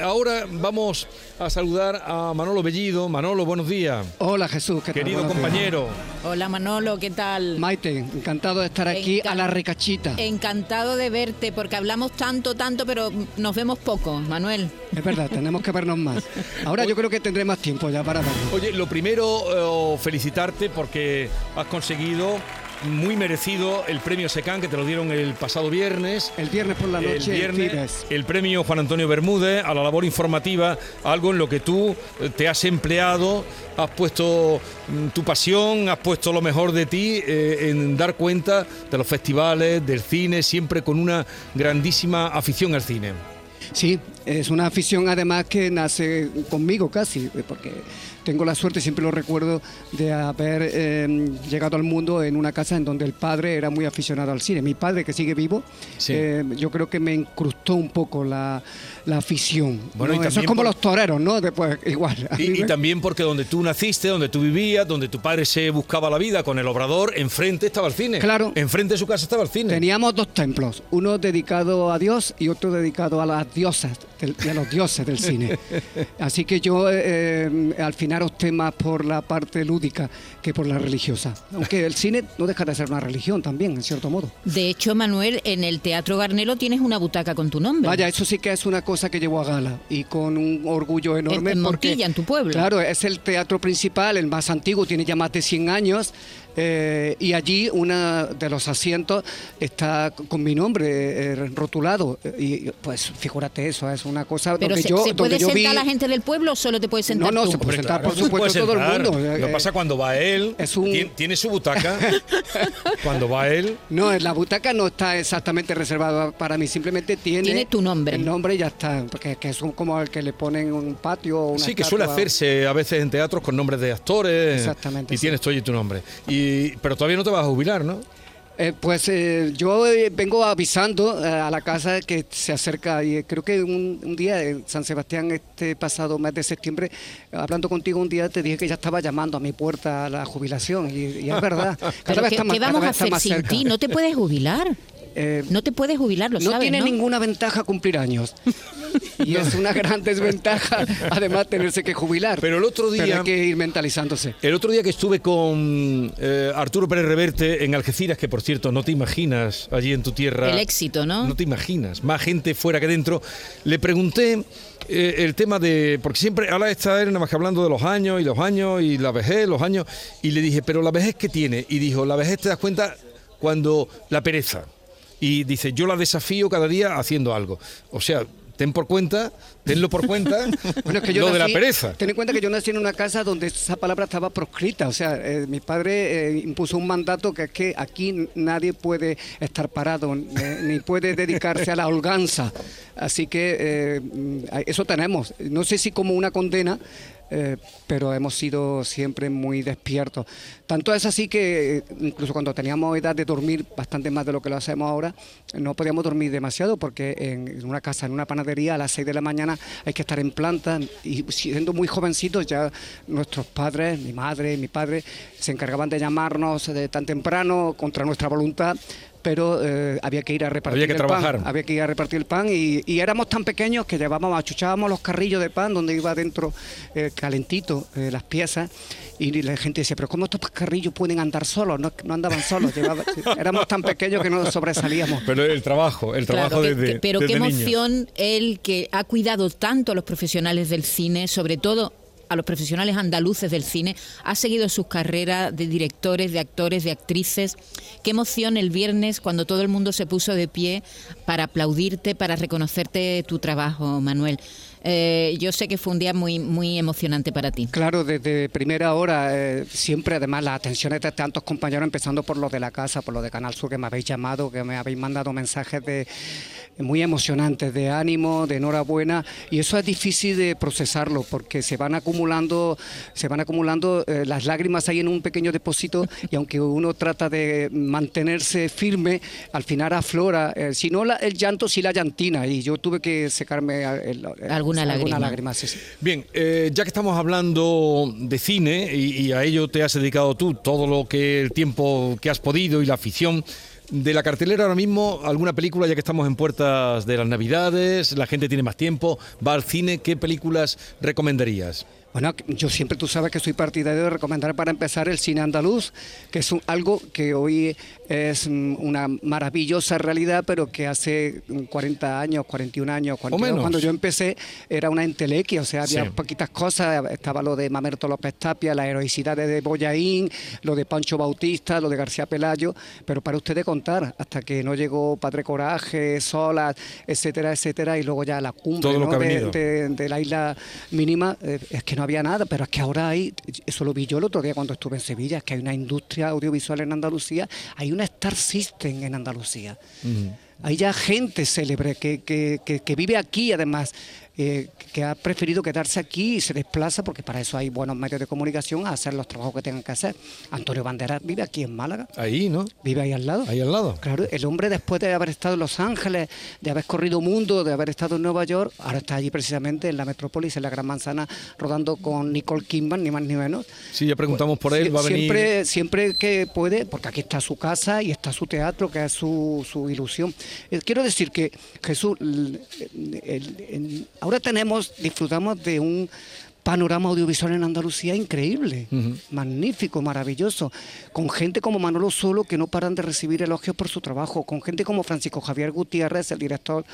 ahora vamos a saludar a Manolo Bellido. Manolo, buenos días. Hola Jesús, ¿qué tal? Querido Buenos días. compañero. Hola Manolo, ¿qué tal? Maite, encantado de estar aquí a la recachita. Encantado de verte, porque hablamos tanto, tanto, pero nos vemos poco, Manuel. Es verdad, tenemos que vernos más. Ahora yo creo que tendré más tiempo ya para vernos. Oye, lo primero, eh, felicitarte porque has conseguido muy merecido el premio SECAN que te lo dieron el pasado viernes. El viernes por la el noche, viernes, Fires. el premio Juan Antonio Bermúdez a la labor informativa, algo en lo que tú eh, te has empleado, has puesto mm, tu pasión, has puesto lo mejor de ti eh, en dar cuenta de los festivales, del cine, siempre con una grandísima afición al cine. Sí, es una afición además que nace conmigo casi, porque tengo la suerte, siempre lo recuerdo, de haber eh, llegado al mundo en una casa en donde el padre era muy aficionado al cine. Mi padre, que sigue vivo, Sí. eh, yo creo que me incrustó un poco la, la afición. Bueno, ¿no? y Eso es como por- los toreros, ¿no? Después, igual. Y, también porque donde tú naciste, donde tú vivías, donde tu padre se buscaba la vida con el obrador, enfrente estaba el cine. Claro. Enfrente de su casa estaba el cine. Teníamos dos templos, uno dedicado a Dios y otro dedicado a las diosas del- y a los dioses del cine. Así que yo eh, al final opté más por la parte lúdica que por la religiosa. Aunque el cine no deja de ser una religión también, en cierto modo. De hecho, Manuel, en el Teatro Garnelo tienes una butaca con tu nombre. Vaya, eso sí que es una cosa que llevo a gala y con un orgullo enorme. En- en porque, Montilla, en tu pueblo. Claro, es el teatro principal, el más antiguo, tiene ya más de 100 años. Eh, y allí uno de los asientos está con mi nombre eh, rotulado. Y pues fíjate eso, es una cosa pero donde se, yo, ¿se puede donde yo sentar vi... la gente del pueblo o solo te puedes sentar No, no, tú? se puede sentar, por supuesto, todo el mundo. Lo que Eh, pasa cuando va él, es un- tiene, tiene su butaca. cuando va él, No, la butaca no está exactamente reservada para mí, simplemente tiene... Tiene tu nombre. El nombre y ya está, porque que es un- como el que le ponen un patio o una sí, que suele hacerse a veces en teatros con nombres de actores. Exactamente, Y sí. tienes tú allí tu nombre. Y, pero todavía no te vas a jubilar, ¿no? Eh, pues eh, yo eh, vengo avisando eh, a la casa que se acerca y eh, creo que un, un día en San Sebastián este pasado mes de septiembre, hablando contigo un día te dije que ya estaba llamando a mi puerta a la jubilación y, y es verdad. Cada vez ¿qué, está más, qué cada vamos vez a hacer sin ti? No te puedes jubilar. Eh, No te puedes jubilar, lo no sabes, tiene ¿no? ninguna ventaja cumplir años. Y es una gran desventaja, además, tenerse que jubilar. Pero el otro día- hay que ir mentalizándose. El otro día que estuve con eh, Arturo Pérez Reverte en Algeciras, que por cierto no te imaginas allí en tu tierra. El éxito, ¿no? No te imaginas, más gente fuera que dentro. Le pregunté eh, el tema de. Porque siempre ahora está él nada más que hablando de los años y los años y la vejez, los años. Y le dije, ¿pero la vejez qué tiene? Y dijo, la vejez te das cuenta cuando la pereza. Y dice, yo la desafío cada día haciendo algo. O sea. Ten por cuenta, tenlo por cuenta, Bueno, es que yo lo de la pereza. Ten en cuenta que yo nací en una casa donde esa palabra estaba proscrita. O sea, eh, mi padre eh, impuso un mandato que es que aquí nadie puede estar parado, eh, ni puede dedicarse a la holganza. Así que eh, eso tenemos. No sé si como una condena, eh, pero hemos sido siempre muy despiertos. Tanto es así que eh, incluso cuando teníamos edad de dormir bastante más de lo que lo hacemos ahora, no podíamos dormir demasiado porque en una casa, en una panadería, a las 6 de la mañana hay que estar en planta y siendo muy jovencitos ya nuestros padres, mi madre, mi padre, se encargaban de llamarnos de tan temprano contra nuestra voluntad. Pero eh, había que ir a repartir Había que el trabajar. pan. Había que ir a repartir el pan y, y éramos tan pequeños que llevábamos, achuchábamos los carrillos de pan donde iba dentro eh, calentito eh, las piezas y la gente decía, pero ¿cómo estos carrillos pueden andar solos? No, no andaban solos, llevaba- éramos tan pequeños que no sobresalíamos. Pero el trabajo, el trabajo Claro, desde que- pero desde qué niños. emoción él que ha cuidado tanto a los profesionales del cine, sobre todo a los profesionales andaluces del cine, ha seguido sus carreras de directores, de actores, de actrices. Qué emoción el viernes cuando todo el mundo se puso de pie para aplaudirte, para reconocerte tu trabajo, Manuel. Eh, yo sé que fue un día muy, muy emocionante para ti. Claro, desde primera hora, eh, siempre además las atenciones de tantos compañeros, empezando por los de la casa, por los de Canal Sur, que me habéis llamado, que me habéis mandado mensajes de muy emocionantes, de ánimo, de enhorabuena, y eso es difícil de procesarlo, porque se van acumulando, se van acumulando eh, las lágrimas ahí en un pequeño depósito, y aunque uno trata de mantenerse firme, al final aflora, eh, si no la- el llanto, sí la llantina, y yo tuve que secarme el- el- Alguna lágrima. lágrima, sí, sí. Bien, eh, ya que estamos hablando de cine y, y a ello te has dedicado tú todo lo que el tiempo que has podido y la afición, De la cartelera ahora mismo, alguna película, ya que estamos en puertas de las Navidades, la gente tiene más tiempo, va al cine, ¿qué películas recomendarías? Bueno, yo siempre tú sabes que soy partidario de recomendar para empezar el cine andaluz, que es algo que hoy es una maravillosa realidad, pero que hace 40 años, 41 años, cuando yo empecé era una entelequia, o sea, había poquitas cosas, estaba lo de Mamerto López Tapia, la heroicidad de Boyaín, lo de Pancho Bautista, lo de García Pelayo, pero para ustedes contar, hasta que no llegó Padre Coraje, Solas, etcétera, etcétera, y luego ya la cumbre de, la isla mínima, eh, es que no había nada, pero es que ahora hay, eso lo vi yo el otro día cuando estuve en Sevilla, es que hay una industria audiovisual en Andalucía, hay una Star System en Andalucía. Hay ya gente célebre que, que, que, vive aquí, además, eh, que ha preferido quedarse aquí y se desplaza, porque para eso hay buenos medios de comunicación, a hacer los trabajos que tengan que hacer. Antonio Banderas vive aquí en Málaga. Ahí, ¿no? Vive ahí al lado. Ahí al lado. Claro, el hombre después de haber estado en Los Ángeles, de haber corrido mundo, de haber estado en Nueva York, ahora está allí precisamente en la metrópolis, en la Gran Manzana, rodando con Nicole Kidman, ni más ni menos. Sí, ya preguntamos por él, va a venir. Siempre, siempre que puede, porque aquí está su casa y está su teatro, que es su, su ilusión. Eh, quiero decir que Jesús, ahora tenemos disfrutamos de un panorama audiovisual en Andalucía increíble, magnífico, maravilloso, con gente como Manolo Solo que no paran de recibir elogios por su trabajo, con gente como Francisco Javier Gutiérrez, el director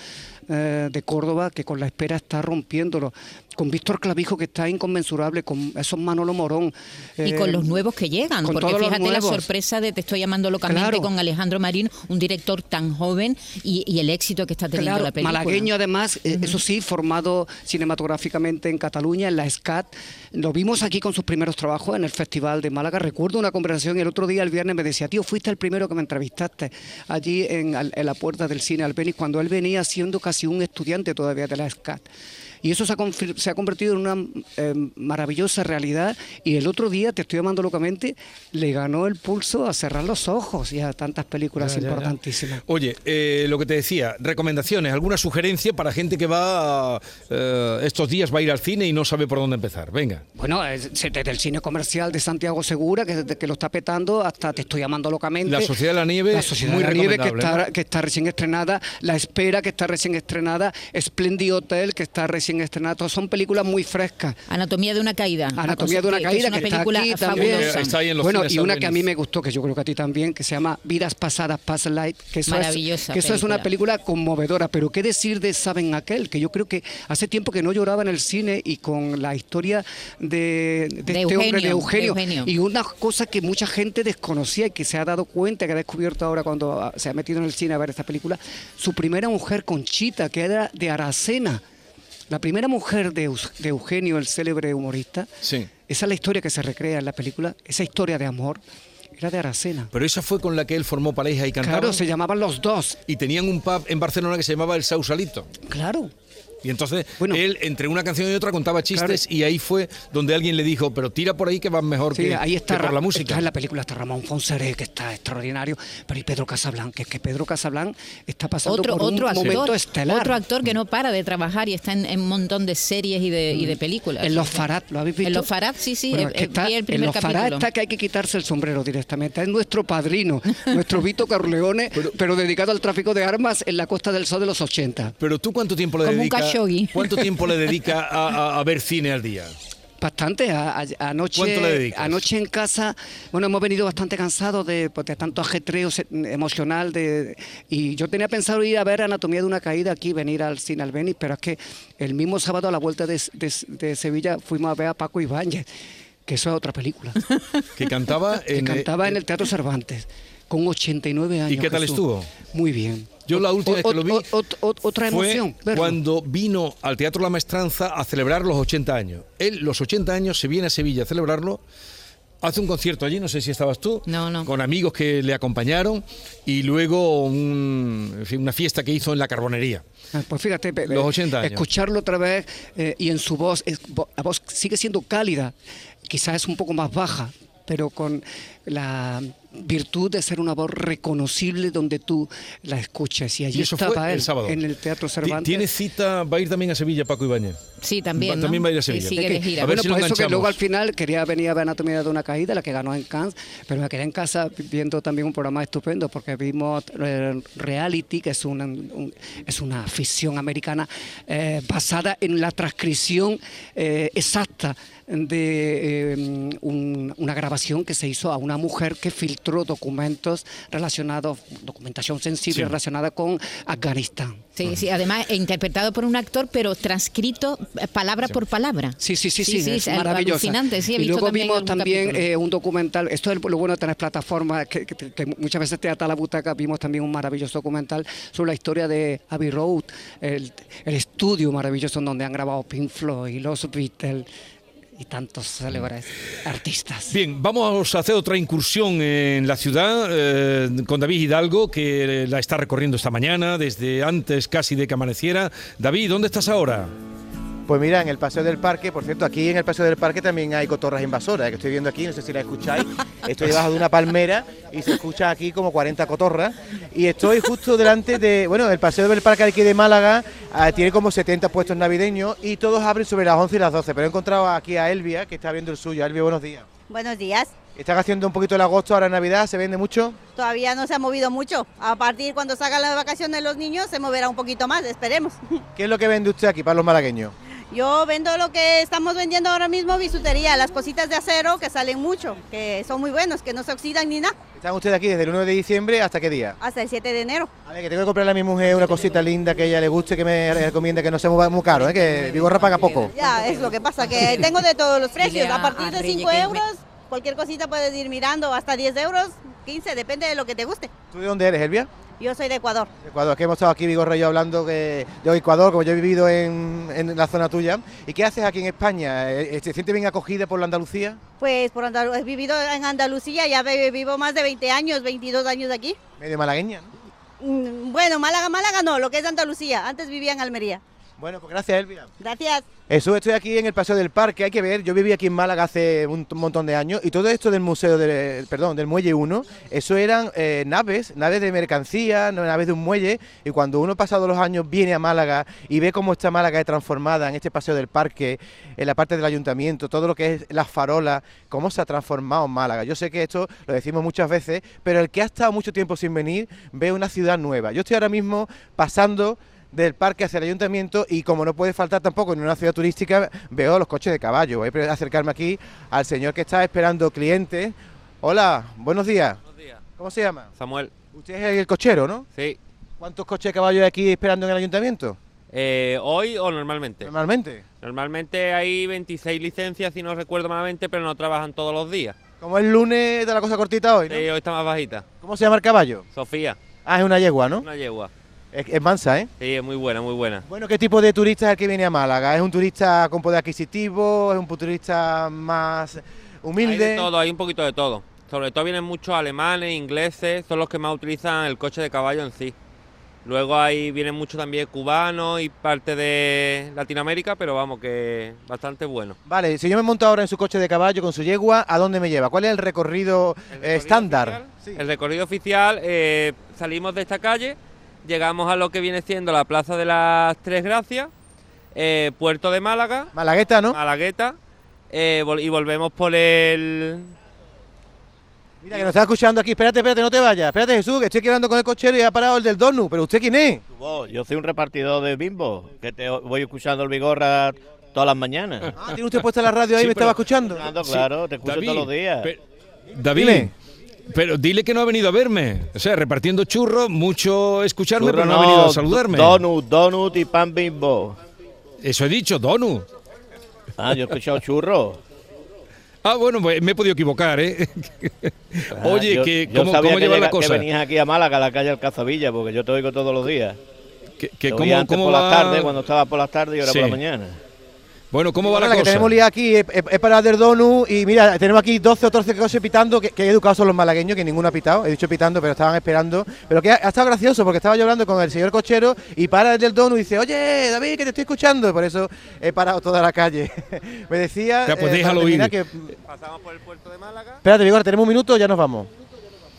eh, de Córdoba, que con la espera está rompiéndolo, con Víctor Clavijo que está inconmensurable, con esos Manolo Morón. y con eh, los nuevos que llegan, porque fíjate la sorpresa de Te estoy llamando locamente con Alejandro Marín, un director tan joven y, el éxito que está teniendo la película. Malagueño además, eh, eso sí, formado cinematográficamente en Cataluña, en la SCAT. Lo vimos aquí con sus primeros trabajos en el Festival de Málaga. Recuerdo una conversación el otro día, el viernes, me decía, tío, fuiste el primero que me entrevistaste allí en, en la puerta del cine Albeniz, cuando él venía siendo casi un estudiante todavía de la SCAT. Y eso se ha, convertido en una eh, maravillosa realidad. Y el otro día, te estoy llamando locamente, le ganó el pulso a cerrar los ojos y a tantas películas importantísimas. Oye, eh, lo que te decía, recomendaciones, alguna sugerencia para gente que va eh, estos días va a ir al cine y no sabe por dónde empezar. Venga. Bueno, desde el cine comercial de Santiago Segura, que, que lo está petando, hasta te estoy llamando locamente. La Sociedad de la Nieve. La Sociedad de la Nieve, que está, que está recién estrenada. La Espera, que está recién estrenada. Splendid Hotel, que está recién en estrenado. Son películas muy frescas. Anatomía de una caída. Anatomía de una caída, que, está aquí también. bueno, y una que a mí me gustó, que yo creo que a ti también, que se llama Vidas Pasadas, Past Life, que eso, es, que eso es una película conmovedora. Pero qué decir de Saben Aquel, que yo creo que hace tiempo que no lloraba en el cine y con la historia de, este hombre, de Eugenio, Y una cosa que mucha gente desconocía y que se ha dado cuenta, que ha descubierto ahora cuando se ha metido en el cine a ver esta película, su primera mujer, Conchita, que era de Aracena. La primera mujer de, Eugenio, el célebre humorista, esa es la historia que se recrea en la película, esa historia de amor, era de Aracena. Pero esa fue con la que él formó pareja y cantaba. Claro, se llamaban los dos. Y tenían un pub en Barcelona que se llamaba El Sausalito. Claro. Y entonces él, entre una canción y otra, contaba chistes y ahí fue donde alguien le dijo, pero tira por ahí que vas mejor que, ahí está, por la música. Está en la película está Ramón Fonseré, que está extraordinario, pero y Pedro Casablanc, que es que Pedro Casablanc está pasando por un momento estelar. Otro actor que no para de trabajar y está en, un montón de series y de, mm. películas. En Los Farad, ¿lo habéis visto? En Los Farad, sí, sí, el En Los Farad está que hay que quitarse el sombrero directamente. Es nuestro padrino, nuestro Vito Carleone, pero, dedicado al tráfico de armas en la Costa del Sol de los 80. Pero tú, ¿cuánto tiempo le dedicas? ¿Cuánto tiempo le dedica a, ver cine al día? Bastante. anoche, anoche en casa, bueno, hemos venido bastante cansados de, pues, tanto ajetreo emocional. De, y yo tenía pensado ir a ver Anatomía de una Caída aquí, venir al cine Albeniz, pero es que el mismo sábado a la vuelta de, Sevilla fuimos a ver a Paco Ibáñez, que eso es otra película. que cantaba en, que cantaba en el Teatro Cervantes, con 89 años. ¿Y qué tal estuvo? Muy bien. Yo la última vez que lo vi otra emoción, fue cuando vino al Teatro La Maestranza a celebrar los 80 años. Él, los 80 años, se viene a Sevilla a celebrarlo. Hace un concierto allí, no sé si estabas tú, no, no. con amigos que le acompañaron y luego una fiesta que hizo en la carbonería. Ah, pues fíjate, los 80 años. escucharlo otra vez eh, y en su voz, la voz sigue siendo cálida, quizás es un poco más baja, pero con la virtud de ser una voz reconocible donde tú la escuches. Y allí Y eso estaba fue él, el sábado. en el Teatro Cervantes. Tiene cita, va a ir también a Sevilla Paco Ibáñez. Sí, también. Va- ¿no? también va a ir a Y Sevilla. sigue Es que- de gira. A ver bueno, si por eso que enganchamos. luego al final quería venir a ver Anatomía de una caída, la que ganó en Cannes, pero me quedé en casa viendo también un programa estupendo porque vimos eh, Reality, que es una, un- es una ficción americana eh, basada en la transcripción eh, exacta de eh, un- una grabación que se hizo a una mujer que filtró documentos relacionados, documentación sensible Sí. relacionada con Afganistán. Sí, sí, además interpretado por un actor, pero transcrito eh, palabra por palabra. Sí, sí, sí, sí, es al- maravillosa. Alucinante, sí, y visto luego también vimos también eh, un documental, esto es lo bueno de tener plataformas que, que- que muchas veces te ata la butaca, vimos también un maravilloso documental sobre la historia de Abbey Road, el, el estudio maravilloso en donde han grabado Pink Floyd y los Beatles y tantos célebres artistas. Bien, vamos a hacer otra incursión en la ciudad eh, con David Hidalgo, que la está recorriendo esta mañana, desde antes casi de que amaneciera. David, ¿dónde estás ahora? Pues mira, en el Paseo del Parque, por cierto, aquí en el Paseo del Parque también hay cotorras invasoras, que estoy viendo aquí, no sé si la escucháis. Estoy debajo de una palmera y se escucha aquí como 40 cotorras. Y estoy justo delante de, bueno, el Paseo del Parque aquí de Málaga ah, tiene como 70 puestos navideños y todos abren sobre las 11 y las 12. Pero he encontrado aquí a Elvia, que está viendo el suyo. Elvia, buenos días. Buenos días. Están haciendo un poquito el agosto, ahora en Navidad, ¿se vende mucho? Todavía no se ha movido mucho. A partir cuando salgan las vacaciones los niños se moverá un poquito más, esperemos. ¿Qué es lo que vende usted aquí para los malagueños? Yo vendo lo que estamos vendiendo ahora mismo, bisutería, las cositas de acero que salen mucho, que son muy buenos, que no se oxidan ni nada, Están ustedes aquí desde el 1 de diciembre hasta qué día? hasta el 7 de enero. A ver, que tengo que comprarle a mi mujer una cosita linda que a ella le guste, que me recomiende que no sea muy, caro, ¿eh? que Vigorra paga poco. Ya, es lo que pasa, que tengo de todos los precios. A- partir de Reyes 5 que me- euros, cualquier cosita puedes ir mirando, hasta 10 euros, 15, depende de lo que te guste. ¿Tú de dónde eres, Elvia? Yo soy de Ecuador. De Ecuador, que hemos estado aquí Vigorra y yo hablando que, de Ecuador, como yo he vivido en, en la zona tuya. ¿Y qué haces aquí en España? Eh, ¿Te sientes bien acogida por la Andalucía? Pues por Andalu- he vivido en Andalucía, ya vivo más de 20 años, 22 años aquí. Medio malagueña, ¿no? Mm, Bueno, Málaga, Málaga no, lo que es Andalucía. Antes vivía en Almería. Bueno, pues gracias, Elvia. Gracias. Eso, estoy aquí en el Paseo del Parque, hay que ver, yo viví aquí en Málaga hace un montón de años y todo esto del museo, de, perdón, del Muelle 1, eso eran eh, naves, naves de mercancía, naves de un muelle y cuando uno pasado los años viene a Málaga y ve cómo está Málaga es transformada en este Paseo del Parque, en la parte del ayuntamiento, todo lo que es las farolas, cómo se ha transformado Málaga. Yo sé que esto lo decimos muchas veces, pero el que ha estado mucho tiempo sin venir ve una ciudad nueva. Yo estoy ahora mismo pasando del parque hacia el ayuntamiento y como no puede faltar tampoco en una ciudad turística, veo los coches de caballo. Voy a acercarme aquí al señor que está esperando clientes. Hola, buenos días. Buenos días. ¿Cómo se llama? Samuel, Usted es el cochero, ¿no? sí. ¿Cuántos coches de caballo hay aquí esperando en el ayuntamiento? Eh, ¿Hoy o normalmente? Normalmente. Normalmente hay 26 licencias, si no recuerdo malamente, pero no trabajan todos los días. Como es lunes de la cosa cortita hoy, ¿no? Sí, hoy está más bajita. ¿Cómo se llama el caballo? Sofía, Ah, es una yegua, ¿no? una yegua. Es, es mansa, ¿eh? Sí, es muy buena, muy buena. Bueno, ¿qué tipo de turista es el que viene a Málaga? ¿Es un turista con poder adquisitivo? ¿Es un turista más humilde? Hay de todo, hay un poquito de todo. Sobre todo vienen muchos alemanes, ingleses, son los que más utilizan el coche de caballo en sí. Luego ahí vienen muchos también cubanos y parte de Latinoamérica, pero vamos, que bastante bueno. Vale, si yo me monto ahora en su coche de caballo con su yegua, ¿a dónde me lleva? ¿Cuál es el recorrido, El eh, recorrido estándar? oficial- El recorrido oficial, eh, salimos de esta calle, llegamos a lo que viene siendo la Plaza de las Tres Gracias, eh, Puerto de Málaga, Malagueta, ¿no? Malagueta, eh, vol- y volvemos por el... Mira, que nos está escuchando aquí. Espérate, espérate, no te vayas. Espérate, Jesús, que estoy hablando con el cochero y ha parado el del Donu. ¿Pero usted quién es? Yo soy un repartidor de bimbo, que te voy escuchando el Vigorra todas las mañanas. Ah, ¿tiene usted puesta la radio ahí y Sí, me estaba escuchando? Claro, te escucho David, todos los días. David, Dime. Pero dile que no ha venido a verme. O sea, repartiendo churros, mucho escucharme, Churro pero no, ha venido a saludarme. Donut, donut y pan bimbo. Eso he dicho, Donu. Ah, yo he escuchado churro. Ah, bueno, pues me he podido equivocar, ¿eh? Ah, Oye, yo- que, yo ¿cómo, sabía cómo que lleva la cosa? Que venías aquí a Málaga, a la calle Alcazavilla, porque yo te oigo todos los días. Que, que Te cómo, antes cómo por va... las tardes, cuando estaba por las tardes y ahora Sí. por la mañana. Bueno, ¿cómo va Ahora la, que cosa? tenemos liada aquí es, es- es para del Donu y mira, tenemos aquí 12 o 13 coches pitando, que, que educados son los malagueños, que ninguno ha pitado, he dicho pitando, pero estaban esperando. Pero que ha, ha estado gracioso porque estaba yo hablando con el señor cochero y para el del Donu y dice, oye, David, que te estoy escuchando. Por eso he parado toda la calle. Me decía... Ya, pues eh, déjalo ir. que- Pasamos por el puerto de Málaga. Espérate, Vigor, tenemos un minuto, ya nos vamos.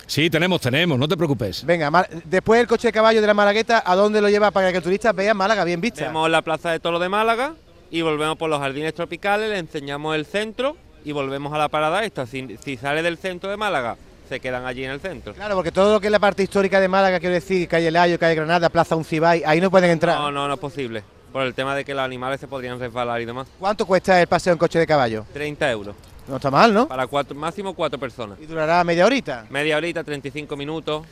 Sí, tenemos, tenemos, no te preocupes. Venga, después el coche de caballo de la Malagueta, ¿a dónde lo lleva para que el turista vea Málaga bien vista? Vemos la plaza de Toro de Málaga y volvemos por los jardines tropicales, le enseñamos el centro y volvemos a la parada esta. Si, si sale del centro de Málaga, se quedan allí en el centro. Claro, porque todo lo que es la parte histórica de Málaga, quiero decir, calle Layo, calle Granada, Plaza Uncibay, ahí no pueden entrar. No, no, no es posible. Por el tema de que los animales se podrían resbalar y demás. ¿Cuánto cuesta el paseo en coche de caballo? 30 euros. No está mal, ¿no? Para cuatro, máximo cuatro personas. Y durará media horita. Media horita, 35 minutos.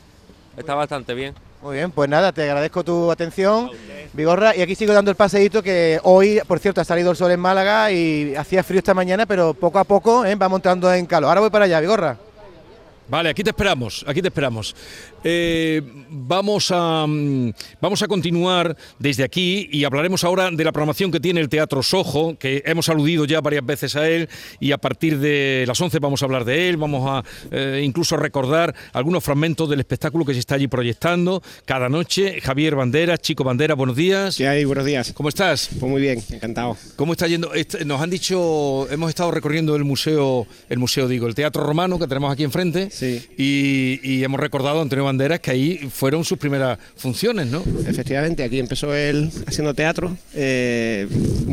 Está bastante bien. Muy bien, pues nada, te agradezco tu atención, Vigorra, y aquí sigo dando el paseíto que hoy, por cierto, ha salido el sol en Málaga y hacía frío esta mañana, pero poco a poco ¿eh? va montando en calor. Ahora voy para allá, Vigorra. Vale, aquí te esperamos, aquí te esperamos. Eh, vamos, a, mm, vamos a continuar desde aquí y hablaremos ahora de la programación que tiene el Teatro Sojo, que hemos aludido ya varias veces a él y a partir de las 11 vamos a hablar de él, vamos a eh, incluso recordar algunos fragmentos del espectáculo que se está allí proyectando cada noche. Javier Banderas, Chico Banderas, buenos días. ¿Qué hay? Buenos días. ¿Cómo estás? Pues muy bien, encantado. ¿Cómo está yendo? Este- Nos han dicho, hemos estado recorriendo el museo, el museo digo, el Teatro Romano que tenemos aquí enfrente. Sí. Y, y hemos recordado a Antonio Banderas que ahí fueron sus primeras funciones, ¿no? Efectivamente, aquí empezó él haciendo teatro eh,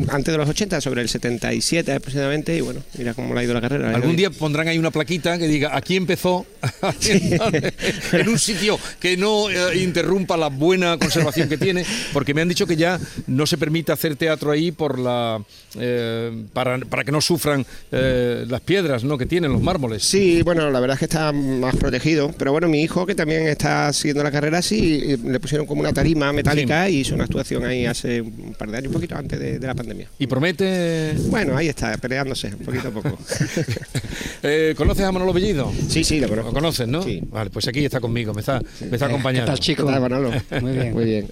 antes de los 80, sobre el 77 aproximadamente, y bueno, mira cómo le ha ido la carrera. Algún día pondrán ahí una plaquita que diga aquí empezó en un sitio que no eh, interrumpa la buena conservación que tiene, porque me han dicho que ya no se permite hacer teatro ahí por la eh, para, para que no sufran eh, las piedras ¿no? que tienen los mármoles. Sí, bueno, la verdad es que está más protegido, pero bueno, mi hijo que también está siguiendo la carrera, sí, le pusieron como una tarima metálica y hizo una actuación ahí hace un par de años, un poquito antes de, de la pandemia. Y promete. Bueno, ahí está, peleándose, poquito a poco. Eh, ¿Conoces a Manolo Bellido? Sí, sí, lo Lo conozco. conoces, ¿no? Sí. Vale, pues aquí está conmigo, me está, me está ¿Qué acompañando. tal, chico? ¿Qué tal, Manolo? Muy bien. Muy bien.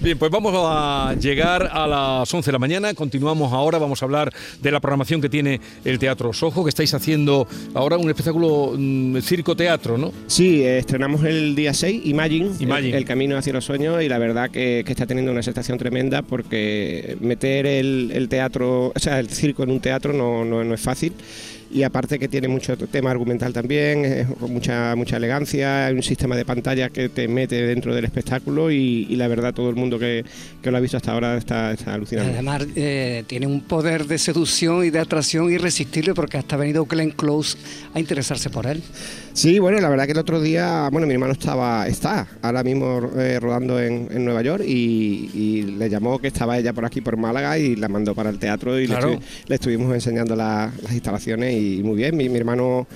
Bien, pues vamos a llegar a las 11 de la mañana. Continuamos ahora, vamos a hablar de la programación que tiene el Teatro Sojo, que estáis haciendo ahora un espectáculo mm, circo-teatro, ¿no? Sí, eh, estrenamos el día 6, Imagine, Imagine. El, el camino hacia los sueños, y la verdad que, que está teniendo una aceptación tremenda porque meter el, el teatro, o sea, el circo en un teatro no, no, no es fácil. Y aparte que tiene mucho tema argumental también, con mucha, mucha elegancia, hay un sistema de pantalla que te mete dentro del espectáculo y, y la verdad todo el mundo que, que lo ha visto hasta ahora está, está alucinando. Además, eh, tiene un poder de seducción y de atracción irresistible porque hasta ha venido Glenn Close a interesarse por él. Sí, bueno, la verdad que el otro día, bueno, mi hermano estaba, está ahora mismo eh, rodando en, en Nueva York y, y le llamó que estaba ella por aquí, por Málaga, y la mandó para el teatro y le Claro. estu- le, estuvimos enseñando la- las instalaciones y muy bien. Mi, mi hermano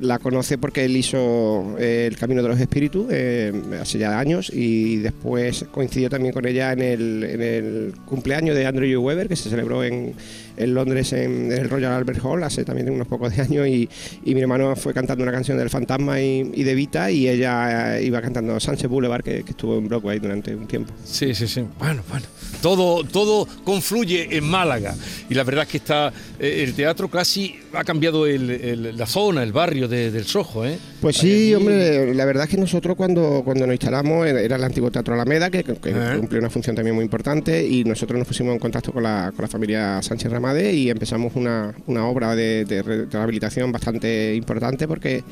la conoce porque él hizo eh, el Camino de los Espíritus eh, hace ya años y después coincidió también con ella en el, en el cumpleaños de Andrew Webber que se celebró en, en Londres en, el Royal Albert Hall hace también unos pocos de años y, y mi hermano fue cantando una canción del Fantasma y, de Vita y ella eh, iba cantando Sunset Boulevard que, estuvo en Broadway durante un tiempo. Sí, sí, sí. Bueno, bueno. Todo, todo confluye en Málaga. Y la verdad es que está el teatro casi ha cambiado el- la zona, el barrio de- del Sojo, ¿eh? Pues sí, hombre, la verdad es que nosotros cuando, cuando nos instalamos era el antiguo Teatro Alameda, que, que Ajá. cumple una función también muy importante, y nosotros nos pusimos en contacto con la, con la familia Sánchez Ramade y empezamos una, una obra de, de re- de rehabilitación bastante importante porque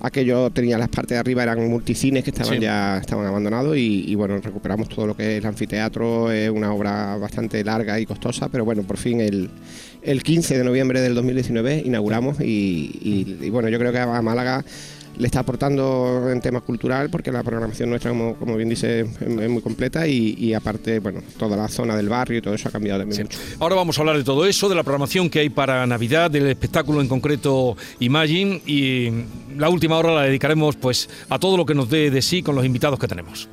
aquello tenía las partes de arriba, eran multicines que estaban Sí. ya estaban abandonados y, y, bueno, recuperamos todo lo que es el anfiteatro, es una obra bastante larga y costosa, pero bueno, por fin el, el 15 de noviembre del 2019 inauguramos y, y- y, bueno, yo creo que a Málaga le está aportando en tema cultural porque la programación nuestra, como, como bien dice, es, es muy completa y, y aparte, bueno, toda la zona del barrio y todo eso ha cambiado también mucho. Ahora vamos a hablar de todo eso, de la programación que hay para Navidad, del espectáculo en concreto Imagine y la última hora la dedicaremos pues a todo lo que nos dé de sí con los invitados que tenemos.